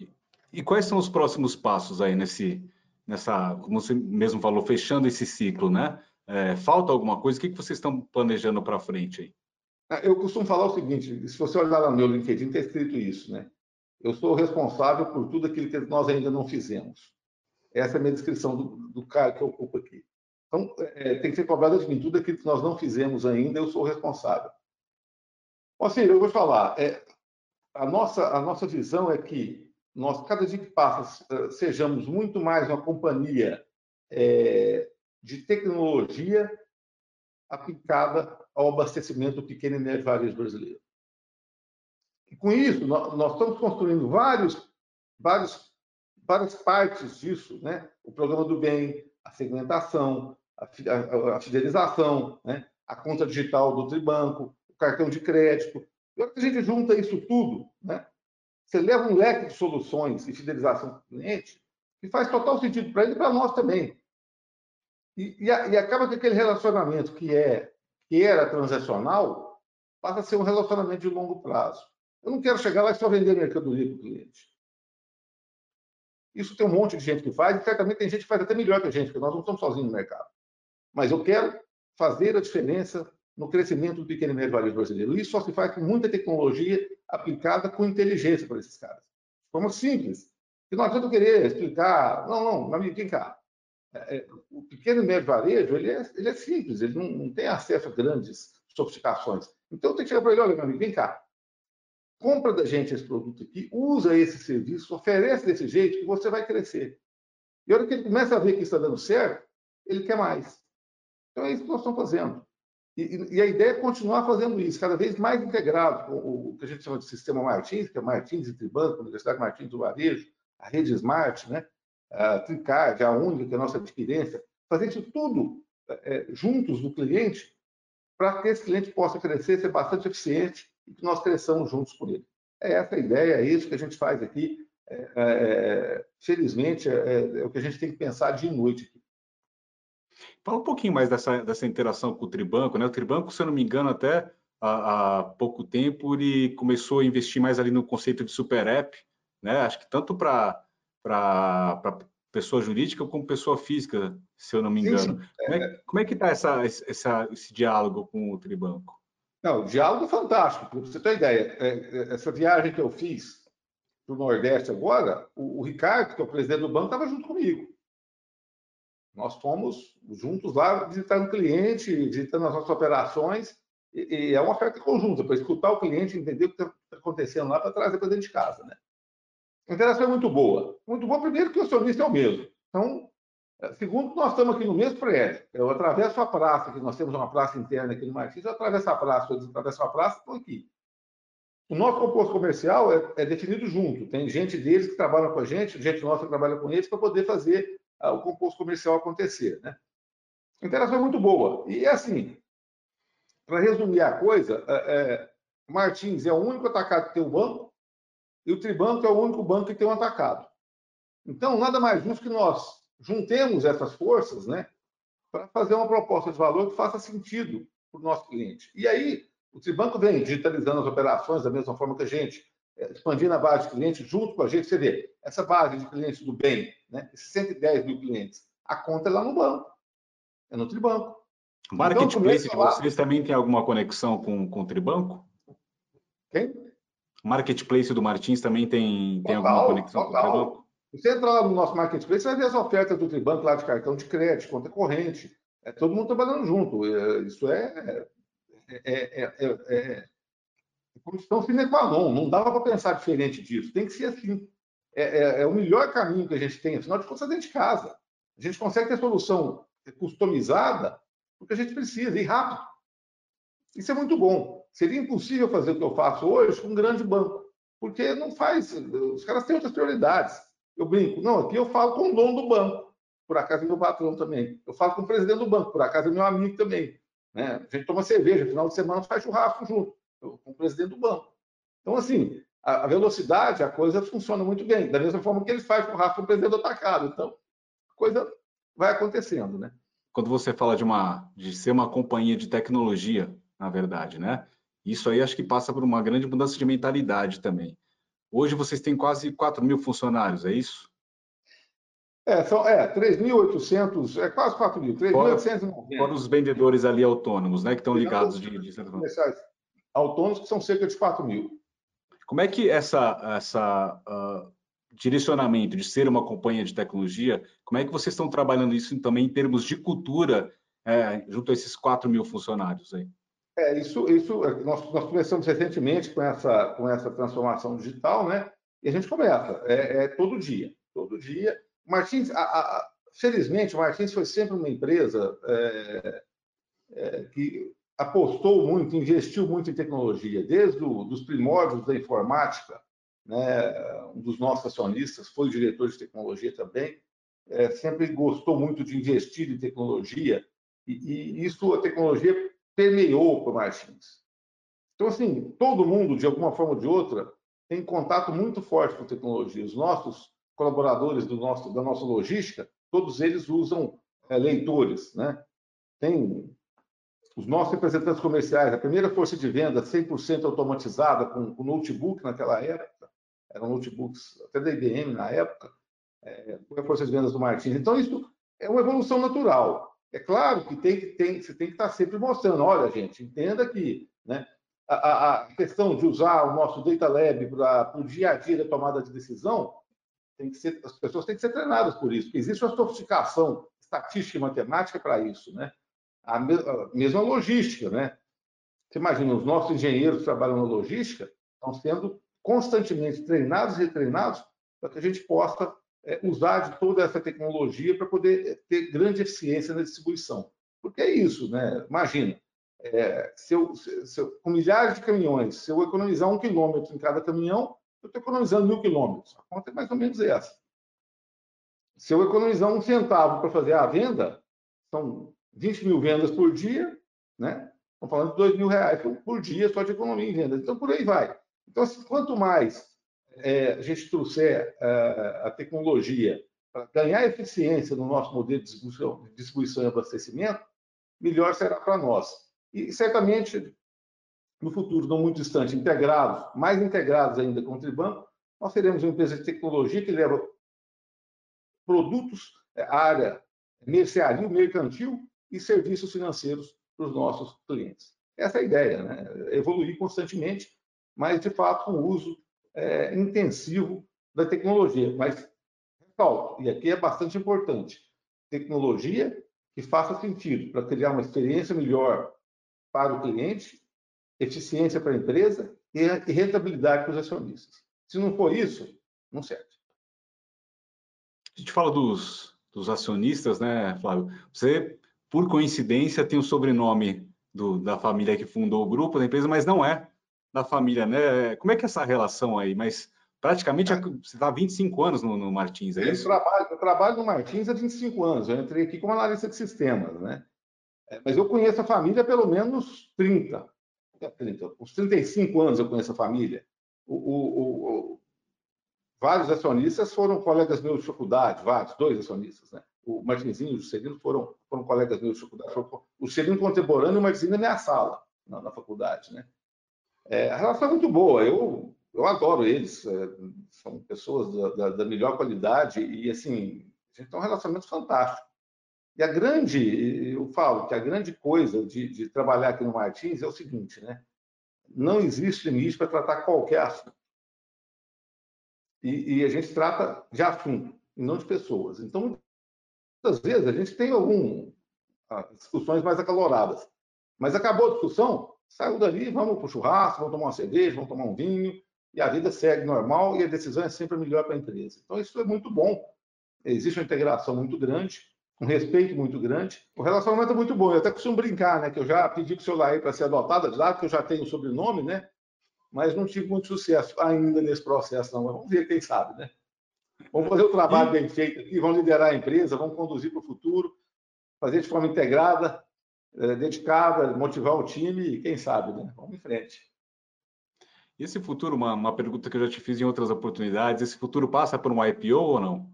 E, e quais são os próximos passos aí nesse, nessa, como você mesmo falou, fechando esse ciclo, né? É, falta alguma coisa? O que, que vocês estão planejando para frente aí? Ah, eu costumo falar o seguinte: se você olhar no meu LinkedIn, está escrito isso, né? Eu sou responsável por tudo aquilo que nós ainda não fizemos. Essa é a minha descrição do, do cargo que eu ocupo aqui. Então, é, tem que ser cobrado de mim. Tudo aquilo que nós não fizemos ainda, eu sou responsável. Assim, eu vou falar. É, a, nossa, a nossa visão é que nós, cada dia que passa, sejamos muito mais uma companhia é, de tecnologia aplicada ao abastecimento do pequeno e médio varejo brasileiro. E com isso, nós, estamos construindo vários, vários, várias partes disso, né? O programa do bem, a segmentação, a, fidelização, né? a conta digital do Tribanco, o cartão de crédito. E a gente junta isso tudo, né? Você leva um leque de soluções e fidelização do cliente que faz total sentido para ele e para nós também. E, e, e, acaba que aquele relacionamento que é que era transacional passa a ser um relacionamento de longo prazo. Eu não quero chegar lá e só vender mercadoria para o cliente. Isso tem um monte de gente que faz, e certamente tem gente que faz até melhor que a gente, porque nós não estamos sozinhos no mercado. Mas eu quero fazer a diferença no crescimento do pequeno e médio varejo brasileiro. Isso só se faz com muita tecnologia aplicada com inteligência para esses caras. De forma simples. E não adianta querer explicar. Não, não, amigo, vem cá. É, é, o pequeno e médio varejo ele é, ele é simples, ele não, não, tem acesso a grandes sofisticações. Então tenho que chegar para ele: olha, meu amigo, vem cá. Compra da gente esse produto aqui, usa esse serviço, oferece desse jeito que você vai crescer. E a hora que ele começa a ver que está dando certo, ele quer mais. Então é isso que nós estamos fazendo. E, e, a ideia é continuar fazendo isso, cada vez mais integrado com o, que a gente chama de sistema Martins, que é Martins e Tribanco, Universidade Martins do Varejo, a rede Smart, né? A Tricard, a única, é a nossa adquirência, fazer isso tudo é, juntos do cliente, para que esse cliente possa crescer, ser bastante eficiente e que nós cresçamos juntos com ele. É essa a ideia, é isso que a gente faz aqui. É, é, é felizmente, é, é, o que a gente tem que pensar dia e noite aqui. Fala um pouquinho mais dessa, dessa interação com o Tribanco, né? O Tribanco, se eu não me engano, até há, há pouco tempo ele começou a investir mais ali no conceito de super app, né? Acho que tanto para pessoa jurídica como pessoa física, se eu não me engano. Sim, sim. Como, é, como é que está essa, essa, esse diálogo com o Tribanco? Não, o diálogo é fantástico. Para você ter ideia, é, é, essa viagem que eu fiz para o Nordeste agora, o, o Ricardo, que é o presidente do banco, estava junto comigo. Nós fomos juntos lá visitando o cliente, visitando as nossas operações, e, e é uma oferta conjunta, para escutar o cliente, entender o que está acontecendo lá, para trazer para dentro de casa. Né? A interação é muito boa. Muito boa, primeiro, que o acionista é o mesmo. Então, é, segundo, nós estamos aqui no mesmo prédio. Eu atravesso a praça, que nós temos uma praça interna aqui no Martins, eu atravesso a praça, eu atravesso a praça, estou aqui. O nosso composto comercial é, é, definido junto. Tem gente deles que trabalha com a gente, gente nossa que trabalha com eles, para poder fazer o composto comercial acontecer. Né? A interação é muito boa. E assim, para resumir a coisa, é, é, Martins é o único atacado que tem um banco e o Tribanco é o único banco que tem um atacado. Então, nada mais justo que nós juntemos essas forças né, para fazer uma proposta de valor que faça sentido para o nosso cliente. E aí, o Tribanco vem digitalizando as operações da mesma forma que a gente, é, expandindo a base de clientes junto com a gente. Você vê, essa base de clientes do bem, né, esses 110 mil clientes, a conta é lá no banco, é no Tribanco. O marketplace então, de vocês também tem alguma conexão com, com o Tribanco? Quem? Marketplace do Martins também tem, tem alguma conexão total. com o Tribanco? Você entra lá no nosso marketplace, você vai ver as ofertas do Tribanco lá de cartão de crédito, conta corrente. É todo mundo trabalhando junto. É, isso é, é, é, é, é condição sine qua non. Não dava para pensar diferente disso. Tem que ser assim é, é, é, o melhor caminho que a gente tem, afinal de contas, dentro de casa. A gente consegue ter solução customizada porque a gente precisa, e rápido. Isso é muito bom. Seria impossível fazer o que eu faço hoje com um grande banco, porque não faz. Os caras têm outras prioridades. Eu brinco, não, aqui eu falo com o dono do banco, por acaso é meu patrão também. Eu falo com o presidente do banco, por acaso é meu amigo também. Né? A gente toma cerveja, final de semana faz churrasco junto, com o presidente do banco. Então, assim, a, velocidade, a coisa funciona muito bem, da mesma forma que ele faz com o rastro do presidente atacado. Então, a coisa vai acontecendo, né? Quando você fala de uma de ser uma companhia de tecnologia, na verdade, né? Isso aí acho que passa por uma grande mudança de mentalidade também. Hoje vocês têm quase 4 mil funcionários, é isso? É, são é, 3.800, é quase 4 mil, 3.890. Fora os vendedores ali autônomos, né, que estão ligados de, de... Autônomos que são cerca de 4 mil. Como é que essa, essa uh, direcionamento de ser uma companhia de tecnologia, como é que vocês estão trabalhando isso também em termos de cultura é, junto a esses 4 mil funcionários aí? É, isso, isso nós, nós começamos recentemente com essa, com essa transformação digital, né? E a gente começa, é, é todo dia, todo dia. Martins, a, a, felizmente, o Martins foi sempre uma empresa é, é que apostou muito, investiu muito em tecnologia, desde os primórdios da informática, né? um dos nossos acionistas foi diretor de tecnologia também, é, sempre gostou muito de investir em tecnologia, e, e isso, a tecnologia permeou para o Martins. Então, assim, todo mundo, de alguma forma ou de outra, tem contato muito forte com tecnologia. Os nossos colaboradores do nosso, da nossa logística, todos eles usam é, leitores, né? Tem os nossos representantes comerciais, a primeira força de venda 100% automatizada, com, com notebook naquela época, eram notebooks até da IBM na época, é, a força de vendas do Martins. Então, isso é uma evolução natural. É claro que tem que tem, você tem que estar sempre mostrando, olha, gente, entenda que né, a, a questão de usar o nosso Data Lab para o dia a dia da tomada de decisão, tem que ser, as pessoas têm que ser treinadas por isso, existe uma sofisticação estatística e matemática para isso, né? A, me, a mesma logística, né? Você imagina, os nossos engenheiros que trabalham na logística estão sendo constantemente treinados e retreinados para que a gente possa é, usar de toda essa tecnologia para poder é, ter grande eficiência na distribuição. Porque é isso, né? Imagina, é, se, eu, se eu, com milhares de caminhões, se eu economizar um quilômetro em cada caminhão, eu estou economizando mil quilômetros. A conta é mais ou menos essa. Se eu economizar um centavo para fazer a venda, são 20 mil vendas por dia, né? Estamos falando de 2 mil reais por dia só de economia em vendas. Então, por aí vai. Então, assim, quanto mais é, a gente trouxer é, a tecnologia para ganhar eficiência no nosso modelo de distribuição, distribuição e abastecimento, melhor será para nós. E certamente, no futuro não muito distante, integrados, mais integrados ainda com o Tribanco, nós teremos uma empresa de tecnologia que leva produtos, é, área mercearia, mercantil e serviços financeiros para os nossos clientes. Essa é a ideia, né? evoluir constantemente, mas de fato com o uso é, intensivo da tecnologia. Mas, ressalto, e aqui é bastante importante, tecnologia que faça sentido para criar uma experiência melhor para o cliente, eficiência para a empresa e rentabilidade para os acionistas. Se não for isso, não serve. A gente fala dos, dos acionistas, né, Flávio? Você, por coincidência, tem o sobrenome do, da família que fundou o grupo, da empresa, mas não é da família, né? Como é que é essa relação aí? Mas praticamente é. você está há 25 anos no, no Martins, é isso? Eu trabalho, eu trabalho no Martins há 25 anos. Eu entrei aqui como analista de sistemas, né? É, mas eu conheço a família pelo menos 30. 30 uns 35 anos eu conheço a família. O, o, o, vários acionistas foram colegas meus de faculdade, vários, dois acionistas, né? O Martinzinho e o Juscelino foram, foram colegas meus de faculdade. O Juscelino contemporâneo e o Martinzinho na minha sala, na, na faculdade, né? É, a relação é muito boa, eu, eu adoro eles, é, são pessoas da, da, da, melhor qualidade e, assim, a gente tem um relacionamento fantástico. E a grande, eu falo que a grande coisa de, de trabalhar aqui no Martins é o seguinte, né? Não existe limite para tratar qualquer assunto. E, e, a gente trata de assunto, e não de pessoas. Então, muitas vezes a gente tem algumas ah, discussões mais acaloradas. Mas acabou a discussão, Saiu dali, vamos para o churrasco, vamos tomar uma cerveja, vamos tomar um vinho, e a vida segue normal e a decisão é sempre melhor para a empresa. Então, isso é muito bom. Existe uma integração muito grande, um respeito muito grande. O relacionamento é muito bom. Eu até costumo brincar, né? Que eu já pedi para o seu Laí para ser adotada de lá, que eu já tenho o sobrenome, né? Mas não tive muito sucesso ainda nesse processo, não. Mas vamos ver, quem sabe, né? Vamos fazer o trabalho bem feito aqui, vamos liderar a empresa, vamos conduzir para o futuro, fazer de forma integrada, é, dedicada, motivar o time e quem sabe, né? Vamos em frente. E esse futuro, uma, uma pergunta que eu já te fiz em outras oportunidades, esse futuro passa por um IPO ou não?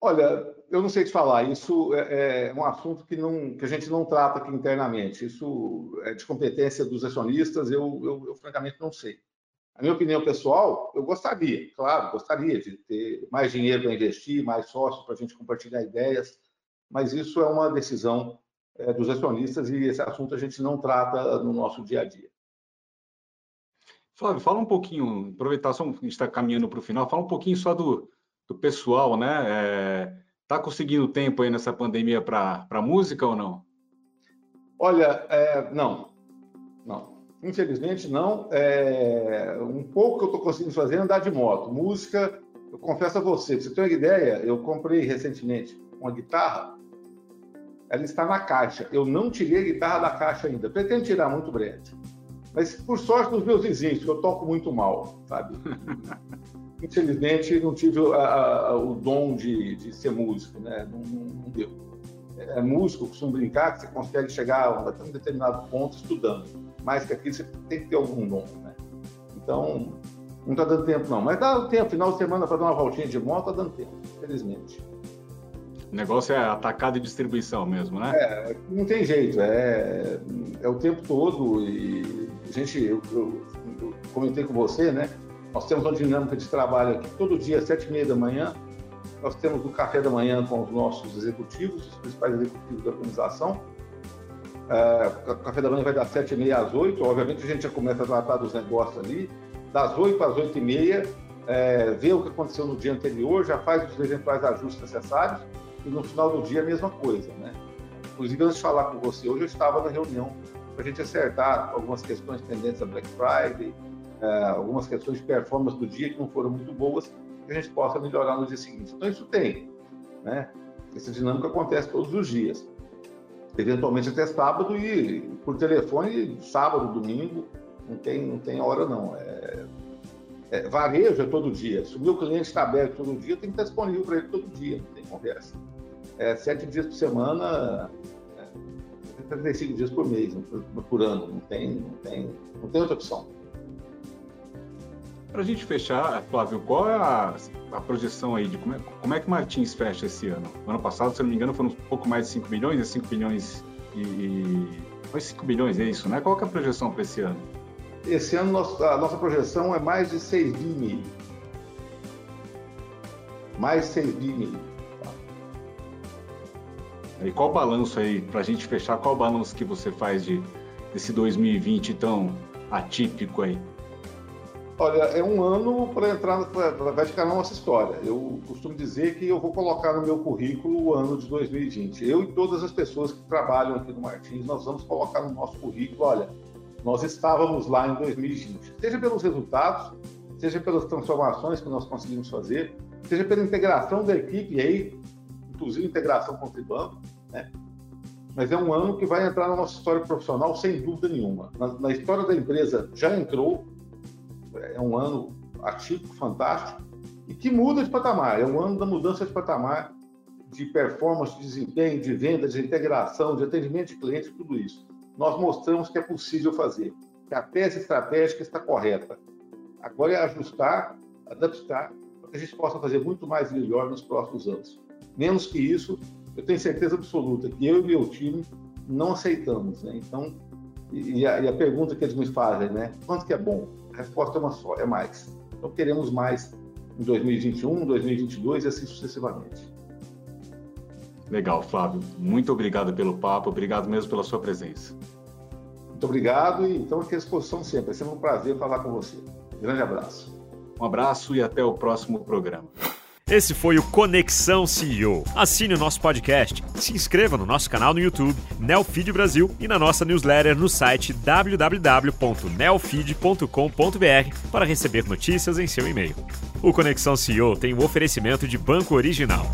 Olha, eu não sei te falar. Isso é, é, um assunto que, não, que a gente não trata aqui internamente. Isso é de competência dos acionistas. Eu, eu, eu francamente não sei. A minha opinião pessoal, eu gostaria, claro, gostaria de ter mais dinheiro para investir, mais sócios para a gente compartilhar ideias, mas isso é uma decisão é, dos acionistas e esse assunto a gente não trata no nosso dia a dia. Flávio, fala um pouquinho, aproveitar só, a gente está caminhando para o final, fala um pouquinho só do, do pessoal, né? Está é, conseguindo tempo aí nessa pandemia para música ou não? Olha, é, não, não. Infelizmente não. É, um pouco que eu estou conseguindo fazer é andar de moto. Música, eu confesso a você, para você ter uma ideia, eu comprei recentemente uma guitarra ela está na caixa. Eu não tirei a guitarra da caixa ainda. Pretendo tirar muito breve. Mas por sorte dos meus vizinhos, que eu toco muito mal, sabe? Infelizmente, não tive a, a, o dom de, de, ser músico, né? Não, não, não deu. É, é músico, costumo brincar que você consegue chegar a um determinado ponto estudando. Mais que aquilo, você tem que ter algum dom, né? Então, não está dando tempo, não. Mas dá tempo, final de semana, para dar uma voltinha de moto, está dando tempo, felizmente. O negócio é atacado e distribuição mesmo, né? É, não tem jeito, é, é o tempo todo e a gente, eu, eu, eu comentei com você, né? Nós temos uma dinâmica de trabalho aqui todo dia, às sete e meia da manhã, nós temos o café da manhã com os nossos executivos, os principais executivos da organização. É, o café da manhã vai das 7h30 às 8 obviamente a gente já começa a tratar dos negócios ali. Das 8 às 8h30, é, vê o que aconteceu no dia anterior, já faz os eventuais ajustes necessários e no final do dia a mesma coisa, né? Inclusive, antes de falar com você, hoje eu estava na reunião para a gente acertar algumas questões pendentes da Black Friday, é, algumas questões de performance do dia que não foram muito boas, que a gente possa melhorar no dia seguinte. Então, isso tem. Né? Essa dinâmica acontece todos os dias. Eventualmente até sábado e por telefone, sábado, domingo, não tem, não tem hora não. É, é, varejo é todo dia. Se o meu cliente está aberto todo dia, tem que estar disponível para ele todo dia, não tem conversa. É, sete dias por semana, é, 35 dias por mês, por ano, não tem, não tem, não tem outra opção. Para a gente fechar, Flávio, qual é a, a projeção aí de como é, como é que Martins fecha esse ano? O ano passado, se eu não me engano, foram um pouco mais de 5 milhões, é 5 milhões e, e... Foi 5 milhões, é isso, né? Qual é a projeção para esse ano? Esse ano a nossa projeção é mais de 6 bi meio. Mais de 6 bi meio. E qual o balanço aí, para a gente fechar, qual o balanço que você faz de, desse 2020 tão atípico aí? Olha, é um ano para entrar, ficar na nossa história. Eu costumo dizer que eu vou colocar no meu currículo o ano de 2020. Eu e todas as pessoas que trabalham aqui no Martins, nós vamos colocar no nosso currículo, olha, nós estávamos lá em 2020. Seja pelos resultados, seja pelas transformações que nós conseguimos fazer, seja pela integração da equipe, e aí, inclusive integração com o Tribanco, né? Mas é um ano que vai entrar na nossa história profissional sem dúvida nenhuma. Na, na história da empresa já entrou, é um ano atípico, fantástico, e que muda de patamar. É um ano da mudança de patamar, de performance, de desempenho, de venda, de integração, de atendimento de cliente, tudo isso. Nós mostramos que é possível fazer, que a tese estratégica está correta. Agora é ajustar, adaptar, para que a gente possa fazer muito mais e melhor nos próximos anos. Menos que isso, eu tenho certeza absoluta que eu e meu time não aceitamos. Né? Então, e a, e a pergunta que eles me fazem, né? Quanto que é bom? A resposta é uma só, é mais. Então queremos mais em 2021, 2022 e assim sucessivamente. Legal, Flávio. Muito obrigado pelo papo, obrigado mesmo pela sua presença. Muito obrigado e estamos aqui à disposição sempre. É sempre um prazer falar com você. Grande abraço. Um abraço e até o próximo programa. Esse foi o Conexão CEO. Assine o nosso podcast, se inscreva no nosso canal no YouTube, Neofeed Brasil, e na nossa newsletter no site www.neofeed.com.br para receber notícias em seu e-mail. O Conexão CEO tem o um oferecimento de Banco Original.